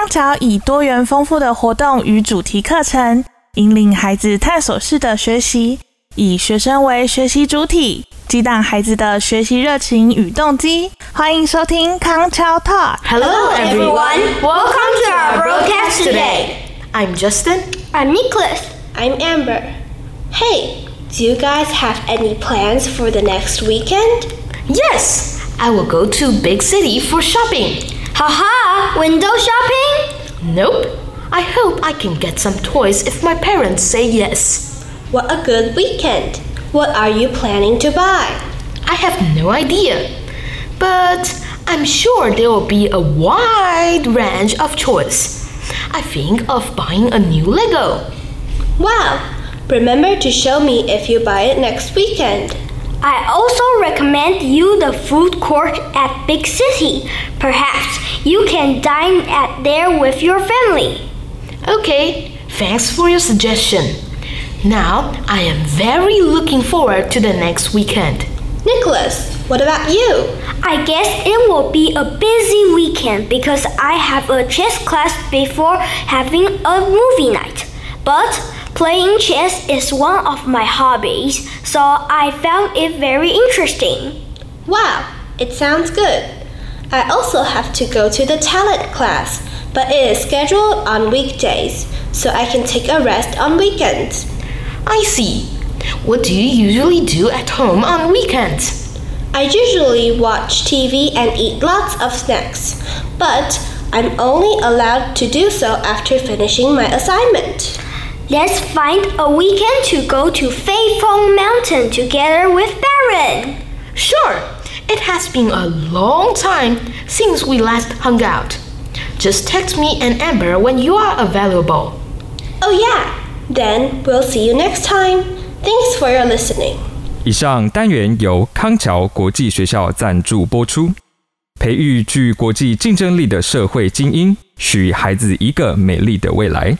康桥以多元丰富的活动与主题课程，引领孩子探索式的学习，以学生为学习主体，激荡孩子的学习热情与动机。欢迎收听康桥 Talk。Hello, everyone. Welcome to our broadcast today. I'm Justin. I'm Nicholas. I'm Amber. Hey, do you guys have any plans for the next weekend? Yes, I will go to big city for shopping. Haha, window shopping? Nope. I hope I can get some toys if my parents say yes. What a good weekend! What are you planning to buy? I have no idea. But I'm sure there will be a wide range of choice. I think of buying a new Lego. Wow! Remember to show me if you buy it next weekend. I also recommend you the food court at Big City. Perhaps you can dine at there with your family. Okay, thanks for your suggestion. Now I am very looking forward to the next weekend. Nicholas, what about you? I guess it will be a busy weekend because I have a chess class before having a movie night. But playing chess is one of my hobbies, so I found it very interesting. Wow, it sounds good. I also have to go to the talent class, but it is scheduled on weekdays, so I can take a rest on weekends. I see. What do you usually do at home on weekends? I usually watch TV and eat lots of snacks, but I'm only allowed to do so after finishing my assignment. Let's find a weekend to go to Feifeng Mountain together with Baron. Sure. It has been a long time since we last hung out. Just text me and Amber when you are available. Oh, yeah. Then we'll see you next time. Thanks for your listening. 以上单元由康桥国际学校赞助播出，培育具国际竞争力的社会精英，许孩子一个美丽的未来。